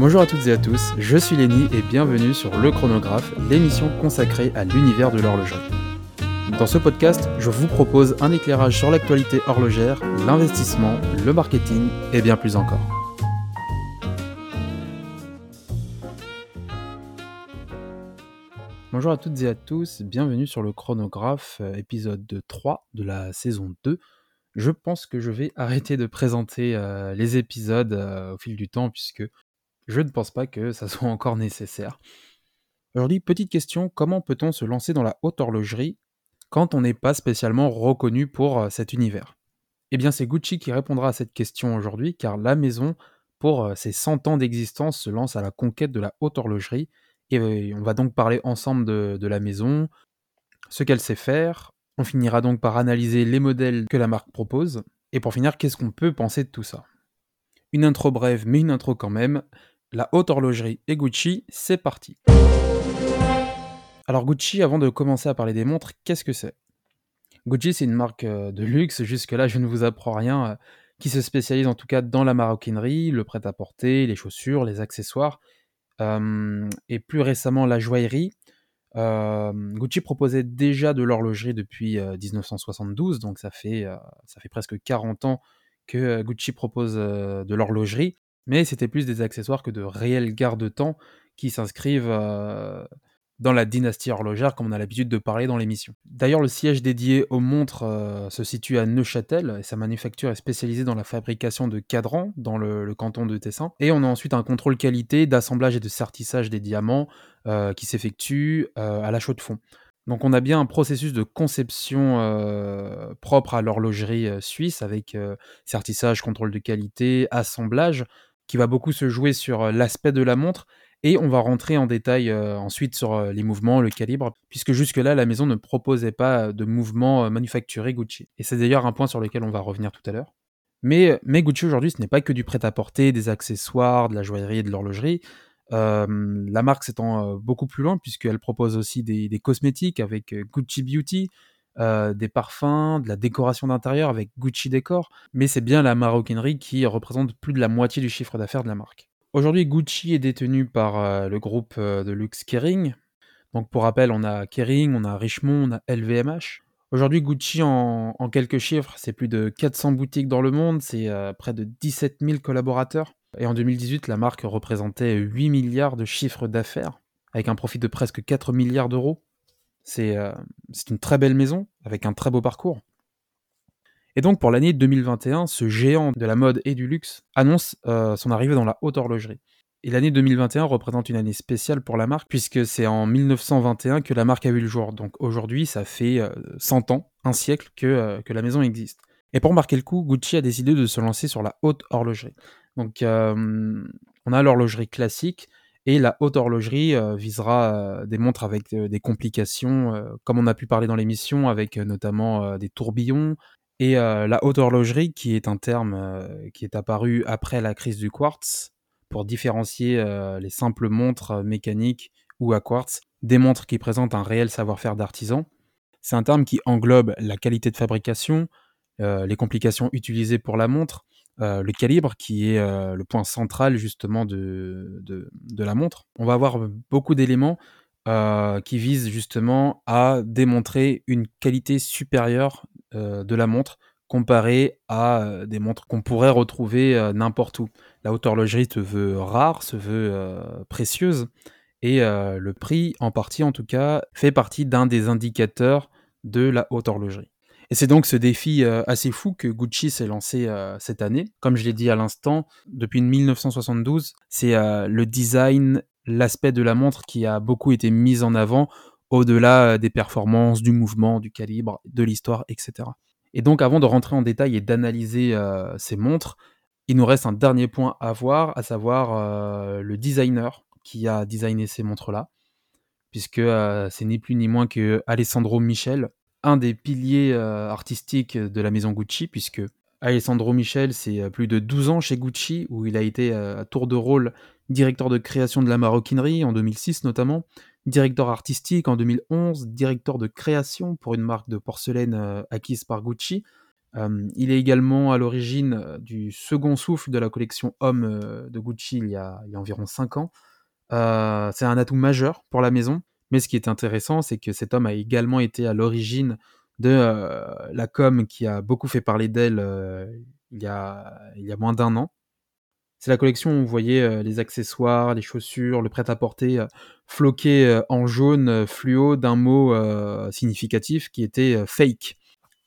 Bonjour à toutes et à tous, je suis Lenny et bienvenue sur Le Chronographe, l'émission consacrée à l'univers de l'horlogerie. Dans ce podcast, je vous propose un éclairage sur l'actualité horlogère, l'investissement, le marketing et bien plus encore. Bonjour à toutes et à tous, bienvenue sur le chronographe, épisode 3 de la saison 2. Je pense que je vais arrêter de présenter euh, les épisodes euh, au fil du temps puisque je ne pense pas que ça soit encore nécessaire. Aujourd'hui, petite question, comment peut-on se lancer dans la haute horlogerie quand on n'est pas spécialement reconnu pour cet univers? Eh bien, c'est Gucci qui répondra à cette question aujourd'hui car la maison, pour ses 100 ans d'existence, se lance à la conquête de la haute horlogerie et on va donc parler ensemble de, la maison, ce qu'elle sait faire. On finira donc par analyser les modèles que la marque propose. Et pour finir, qu'est-ce qu'on peut penser de tout ça? Une intro brève, mais une intro quand même. La haute horlogerie et Gucci, c'est parti. Alors Gucci, avant de commencer à parler des montres, qu'est-ce que c'est? Gucci, c'est une marque euh, de luxe, jusque-là je ne vous apprends rien, euh, qui se spécialise en tout cas dans la maroquinerie, le prêt-à-porter, les chaussures, les accessoires, et plus récemment la joaillerie. Gucci proposait déjà de l'horlogerie depuis 1972, donc ça fait, ça fait presque 40 ans que Gucci propose de l'horlogerie, mais c'était plus des accessoires que de réels garde-temps qui s'inscrivent dans la dynastie horlogère, comme on a l'habitude de parler dans l'émission. D'ailleurs, le siège dédié aux montres euh, se situe à Neuchâtel, et sa manufacture est spécialisée dans la fabrication de cadrans dans le, canton de Tessin. Et on a ensuite un contrôle qualité, d'assemblage et de sertissage des diamants euh, qui s'effectue euh, à la chaux de fond. Donc on a bien un processus de conception propre à l'horlogerie suisse, avec sertissage, contrôle de qualité, assemblage, qui va beaucoup se jouer sur l'aspect de la montre, et on va rentrer en détail euh, ensuite sur euh, les mouvements, le calibre, puisque jusque-là, la maison ne proposait pas de mouvements euh, manufacturés Gucci. Et c'est d'ailleurs un point sur lequel on va revenir tout à l'heure. Mais, mais Gucci aujourd'hui, ce n'est pas que du prêt-à-porter, des accessoires, de la joaillerie et de l'horlogerie. la marque s'étend beaucoup plus loin, puisqu'elle propose aussi des, cosmétiques avec Gucci Beauty, des parfums, de la décoration d'intérieur avec Gucci Décor, mais c'est bien la maroquinerie qui représente plus de la moitié du chiffre d'affaires de la marque. Aujourd'hui, Gucci est détenu par euh, le groupe euh, de luxe Kering. Donc, pour rappel, on a Kering, on a Richemont, on a LVMH. Aujourd'hui, Gucci, en, quelques chiffres, c'est plus de 400 boutiques dans le monde, c'est euh, près de 17 000 collaborateurs. Et en 2018, la marque représentait 8 milliards de chiffres d'affaires, avec un profit de presque 4 milliards d'euros. C'est une très belle maison, avec un très beau parcours. Et donc pour l'année 2021, ce géant de la mode et du luxe annonce euh, son arrivée dans la haute horlogerie. Et l'année 2021 représente une année spéciale pour la marque, puisque c'est en 1921 que la marque a vu le jour. Donc aujourd'hui, ça fait 100 euh, ans, un siècle que, euh, que la maison existe. Et pour marquer le coup, Gucci a décidé de se lancer sur la haute horlogerie. Donc on a l'horlogerie classique, et la haute horlogerie visera des montres avec des complications, comme on a pu parler dans l'émission, avec notamment des tourbillons, et la haute horlogerie, qui est un terme qui est apparu après la crise du quartz, pour différencier les simples montres mécaniques ou à quartz des montres qui présentent un réel savoir-faire d'artisan. C'est un terme qui englobe la qualité de fabrication, les complications utilisées pour la montre, le calibre qui est le point central justement de, la montre. On va avoir beaucoup d'éléments qui visent justement à démontrer une qualité supérieure euh, de la montre comparé à euh, des montres qu'on pourrait retrouver euh, n'importe où. La haute horlogerie se veut rare, se veut précieuse, et le prix, en partie en tout cas, fait partie d'un des indicateurs de la haute horlogerie. Et c'est donc ce défi assez fou que Gucci s'est lancé cette année. Comme je l'ai dit à l'instant, depuis 1972, c'est le design, l'aspect de la montre qui a beaucoup été mis en avant au-delà euh, des performances, du mouvement, du calibre, de l'histoire, etc. Et donc avant de rentrer en détail et d'analyser euh, ces montres, il nous reste un dernier point à voir, à savoir euh, le designer qui a designé ces montres-là, puisque c'est ni plus ni moins que Alessandro Michel, un des piliers artistiques de la maison Gucci, puisque Alessandro Michel, c'est plus de 12 ans chez Gucci, où il a été à tour de rôle directeur de création de la maroquinerie en 2006 notamment, directeur artistique en 2011, directeur de création pour une marque de porcelaine euh, acquise par Gucci, il est également à l'origine du second souffle de la collection Homme de Gucci il y a, il y a environ 5 ans. c'est un atout majeur pour la maison, mais ce qui est intéressant, c'est que cet homme a également été à l'origine de la com qui a beaucoup fait parler d'elle il, y a, il y a moins d'un an. C'est la collection où vous voyez les accessoires, les chaussures, le prêt-à-porter floqué en jaune fluo d'un mot significatif qui était fake,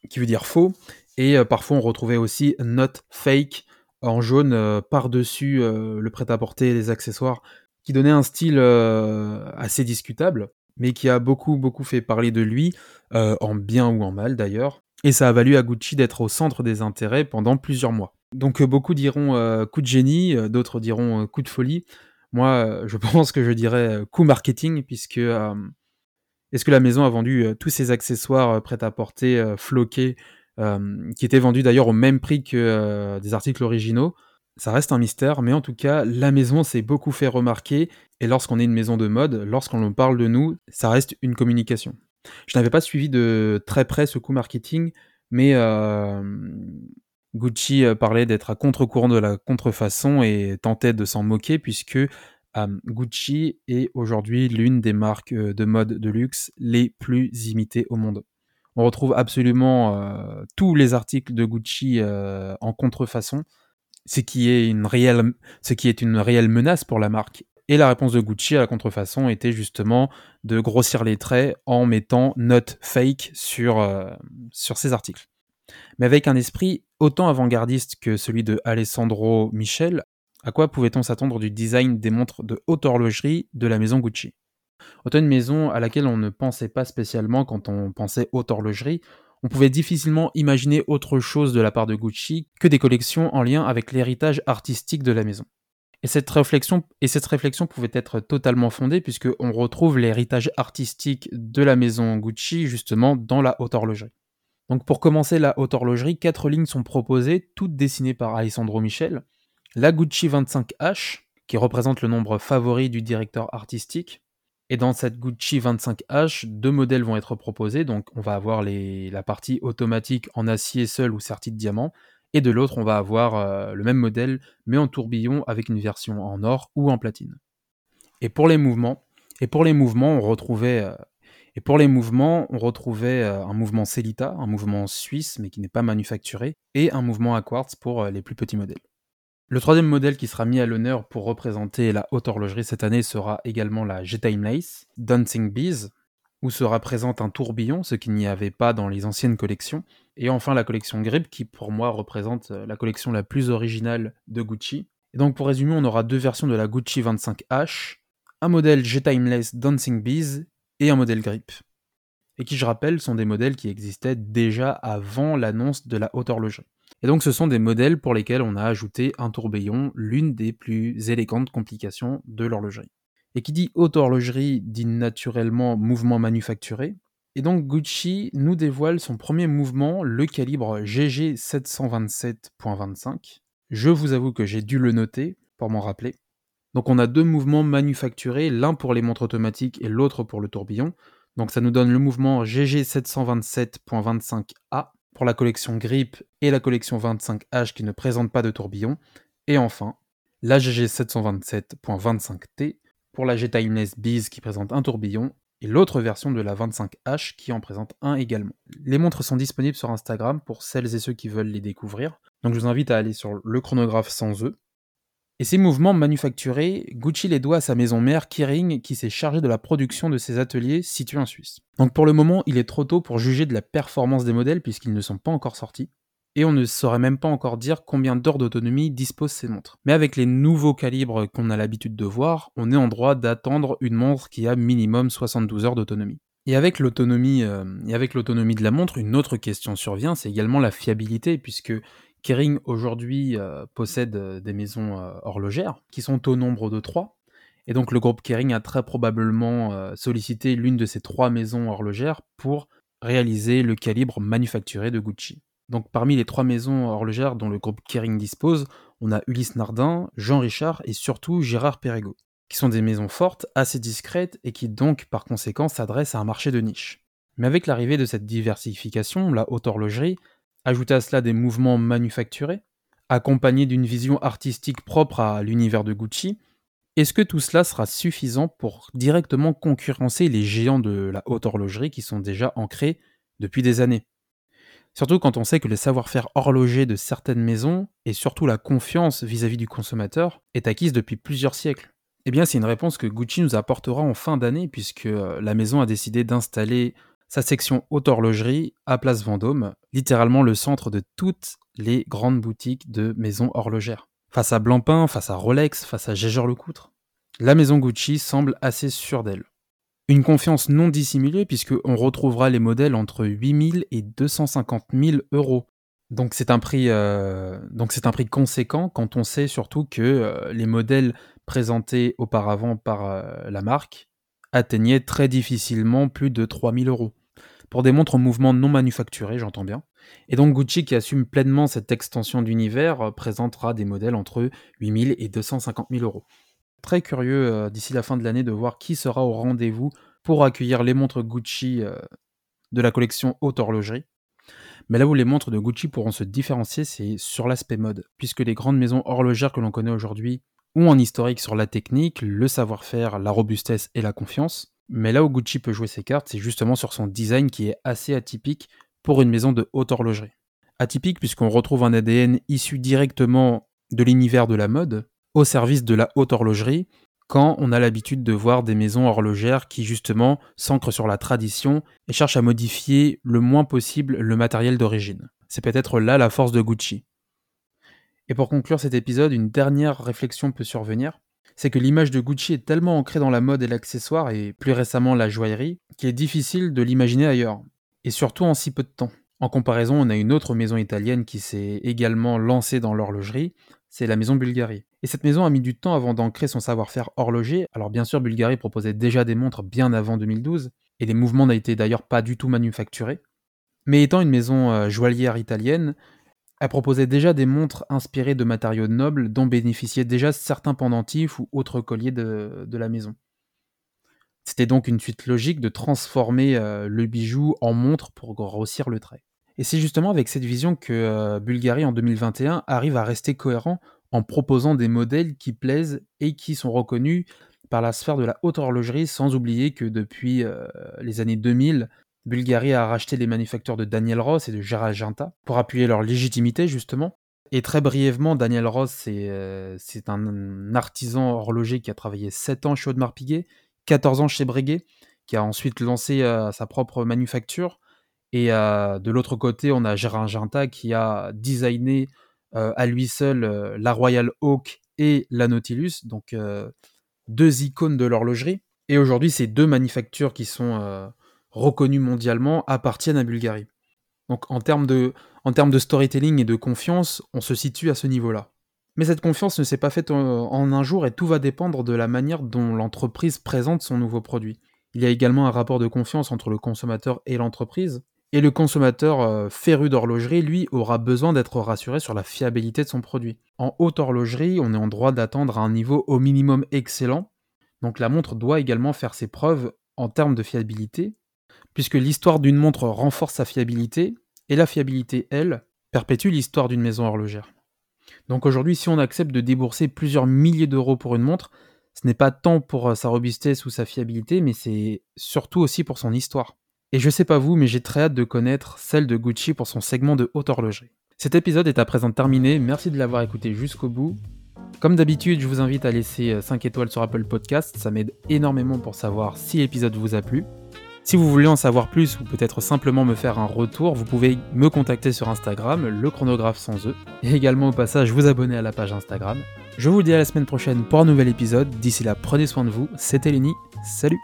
qui veut dire faux. Et parfois on retrouvait aussi not fake en jaune par-dessus le prêt-à-porter les accessoires, qui donnait un style assez discutable, mais qui a beaucoup beaucoup fait parler de lui, en bien ou en mal d'ailleurs. Et ça a valu à Gucci d'être au centre des intérêts pendant plusieurs mois. Donc euh, beaucoup diront euh, coup de génie, euh, d'autres diront coup de folie. Moi, je pense que je dirais coup marketing, puisque est-ce que la maison a vendu tous ces accessoires prêts à porter, floqués, qui étaient vendus d'ailleurs au même prix que des articles originaux? Ça reste un mystère, mais en tout cas, la maison s'est beaucoup fait remarquer, et lorsqu'on est une maison de mode, lorsqu'on parle de nous, ça reste une communication. Je n'avais pas suivi de très près ce coup marketing, mais Gucci euh, parlait d'être à contre-courant de la contrefaçon et tentait de s'en moquer puisque Gucci est aujourd'hui l'une des marques euh, de mode de luxe les plus imitées au monde. On retrouve absolument euh, tous les articles de Gucci en contrefaçon, ce qui, est une réelle, menace pour la marque. Et la réponse de Gucci à la contrefaçon était justement de grossir les traits en mettant note fake sur, sur ces articles mais avec un esprit autant avant-gardiste que celui de Alessandro Michel, à quoi pouvait-on s'attendre du design des montres de haute horlogerie de la maison Gucci? Autant une maison à laquelle on ne pensait pas spécialement quand on pensait haute horlogerie, on pouvait difficilement imaginer autre chose de la part de Gucci que des collections en lien avec l'héritage artistique de la maison. Et cette réflexion, pouvait être totalement fondée puisqu'on retrouve l'héritage artistique de la maison Gucci justement dans la haute horlogerie. Donc pour commencer la haute horlogerie, quatre lignes sont proposées, toutes dessinées par Alessandro Michel. La Gucci 25H, qui représente le nombre favori du directeur artistique. Et dans cette Gucci 25H, deux modèles vont être proposés. Donc on va avoir la partie automatique en acier seul ou sertie de diamant. Et de l'autre, on va avoir euh, le même modèle, mais en tourbillon avec une version en or ou en platine. Et pour les mouvements, on retrouvait euh, euh, un mouvement Celita, un mouvement suisse mais qui n'est pas manufacturé, et un mouvement à quartz pour les plus petits modèles. Le troisième modèle qui sera mis à l'honneur pour représenter la haute horlogerie cette année sera également la G-Timeless Dancing Bees, où sera présente un tourbillon, ce qu'il n'y avait pas dans les anciennes collections, et enfin la collection Grip qui pour moi représente euh, la collection la plus originale de Gucci. Et donc pour résumer, on aura deux versions de la Gucci 25H, un modèle G-Timeless Dancing Bees et un modèle grip. Et qui, je rappelle, sont des modèles qui existaient déjà avant l'annonce de la haute horlogerie. Et donc ce sont des modèles pour lesquels on a ajouté un tourbillon, l'une des plus élégantes complications de l'horlogerie. Et qui dit haute horlogerie dit naturellement mouvement manufacturé. Et donc Gucci nous dévoile son premier mouvement, le calibre GG 727.25. Je vous avoue que j'ai dû le noter pour m'en rappeler. Donc on a deux mouvements manufacturés, l'un pour les montres automatiques et l'autre pour le tourbillon. Donc ça nous donne le mouvement GG727.25A pour la collection Grip et la collection 25H qui ne présente pas de tourbillon. Et enfin, la GG727.25T pour la G-Timeless Bees qui présente un tourbillon et l'autre version de la 25H qui en présente un également. Les montres sont disponibles sur Instagram pour celles et ceux qui veulent les découvrir. Donc je vous invite à aller sur le chronographe sans eux et ces mouvements manufacturés, Gucci les doit à sa maison mère Kering qui s'est chargée de la production de ses ateliers situés en Suisse. Donc pour le moment, il est trop tôt pour juger de la performance des modèles puisqu'ils ne sont pas encore sortis. Et on ne saurait même pas encore dire combien d'heures d'autonomie disposent ces montres. Mais avec les nouveaux calibres qu'on a l'habitude de voir, on est en droit d'attendre une montre qui a minimum 72 heures d'autonomie. Et avec l'autonomie, euh, et avec l'autonomie de la montre, une autre question survient, c'est également la fiabilité, puisque Kering aujourd'hui euh, possède euh, des maisons euh, horlogères qui sont au nombre de trois. Et donc le groupe Kering a très probablement sollicité l'une de ces trois maisons horlogères pour réaliser le calibre manufacturé de Gucci. Donc parmi les trois maisons horlogères dont le groupe Kering dispose, on a Ulysse Nardin, Jean Richard et surtout Gérard Perregaux, qui sont des maisons fortes, assez discrètes et qui donc par conséquent s'adressent à un marché de niche. Mais avec l'arrivée de cette diversification, la haute horlogerie Ajoutez à cela des mouvements manufacturés, accompagnés d'une vision artistique propre à l'univers de Gucci, est-ce que tout cela sera suffisant pour directement concurrencer les géants de la haute horlogerie qui sont déjà ancrés depuis des années? Surtout quand on sait que le savoir-faire horloger de certaines maisons, et surtout la confiance vis-à-vis du consommateur, est acquise depuis plusieurs siècles. Eh bien, c'est une réponse que Gucci nous apportera en fin d'année, puisque euh, la maison a décidé d'installer sa section haute horlogerie à Place Vendôme, littéralement le centre de toutes les grandes boutiques de maisons horlogères. Face à Blancpain, face à Rolex, face à Gégeur-Lecoutre, la maison Gucci semble assez sûre d'elle. Une confiance non dissimulée puisqu'on retrouvera les modèles entre 8000 et 250 000 euros. Donc c'est un prix, euh, un prix conséquent quand on sait surtout que euh, les modèles présentés auparavant par euh, la marque atteignaient très difficilement plus de 3000 euros pour des montres en mouvement non manufacturées, j'entends bien. Et donc Gucci, qui assume pleinement cette extension d'univers, euh, présentera des modèles entre 8000 et 250 000 euros. Très curieux euh, d'ici la fin de l'année de voir qui sera au rendez-vous pour accueillir les montres Gucci euh, de la collection haute horlogerie. Mais là où les montres de Gucci pourront se différencier, c'est sur l'aspect mode, puisque les grandes maisons horlogères que l'on connaît aujourd'hui ont un historique sur la technique, le savoir-faire, la robustesse et la confiance. Mais là où Gucci peut jouer ses cartes, c'est justement sur son design qui est assez atypique pour une maison de haute horlogerie. Atypique puisqu'on retrouve un ADN issu directement de l'univers de la mode au service de la haute horlogerie quand on a l'habitude de voir des maisons horlogères qui justement s'ancrent sur la tradition et cherchent à modifier le moins possible le matériel d'origine. C'est peut-être là la force de Gucci. Et pour conclure cet épisode, une dernière réflexion peut survenir c'est que l'image de Gucci est tellement ancrée dans la mode et l'accessoire, et plus récemment la joaillerie, qu'il est difficile de l'imaginer ailleurs. Et surtout en si peu de temps. En comparaison, on a une autre maison italienne qui s'est également lancée dans l'horlogerie, c'est la maison Bulgari. Et cette maison a mis du temps avant d'ancrer son savoir-faire horloger. Alors bien sûr, Bulgari proposait déjà des montres bien avant 2012, et les mouvements n'étaient d'ailleurs pas du tout manufacturés. Mais étant une maison euh, joaillière italienne, elle proposait déjà des montres inspirées de matériaux nobles dont bénéficiaient déjà certains pendentifs ou autres colliers de, la maison. C'était donc une suite logique de transformer euh, le bijou en montre pour grossir le trait. Et c'est justement avec cette vision que euh, Bulgari en 2021 arrive à rester cohérent en proposant des modèles qui plaisent et qui sont reconnus par la sphère de la haute horlogerie, sans oublier que depuis euh, les années 2000, Bulgarie a racheté les manufactures de Daniel Ross et de Gérald Ginta pour appuyer leur légitimité justement. Et très brièvement, Daniel Ross, c'est euh, un artisan horloger qui a travaillé 7 ans chez Audemars Piguet, 14 ans chez Breguet, qui a ensuite lancé euh, sa propre manufacture. Et euh, de l'autre côté, on a Gérard Ginta qui a designé à lui seul la Royal Oak et la Nautilus, donc deux icônes de l'horlogerie. Et aujourd'hui, ces deux manufactures qui sont reconnus mondialement appartiennent à Bulgarie. Donc en termes, de, storytelling et de confiance, on se situe à ce niveau-là. Mais cette confiance ne s'est pas faite en un jour et tout va dépendre de la manière dont l'entreprise présente son nouveau produit. Il y a également un rapport de confiance entre le consommateur et l'entreprise. Et le consommateur euh, féru d'horlogerie, lui, aura besoin d'être rassuré sur la fiabilité de son produit. En haute horlogerie, on est en droit d'attendre un niveau au minimum excellent. Donc la montre doit également faire ses preuves en termes de fiabilité, puisque l'histoire d'une montre renforce sa fiabilité, et la fiabilité, elle, perpétue l'histoire d'une maison horlogère. Donc aujourd'hui, si on accepte de débourser plusieurs milliers d'euros pour une montre, ce n'est pas tant pour euh, sa robustesse ou sa fiabilité, mais c'est surtout aussi pour son histoire. Et je sais pas vous, mais j'ai très hâte de connaître celle de Gucci pour son segment de haute horlogerie. Cet épisode est à présent terminé, merci de l'avoir écouté jusqu'au bout. Comme d'habitude, je vous invite à laisser 5 euh, étoiles sur Apple Podcast, ça m'aide énormément pour savoir si l'épisode vous a plu. Si vous voulez en savoir plus ou peut-être simplement me faire un retour, vous pouvez me contacter sur Instagram, le chronographe sans eux, et également au passage vous abonner à la page Instagram. Je vous dis à la semaine prochaine pour un nouvel épisode. D'ici là, prenez soin de vous. C'était Lenny. Salut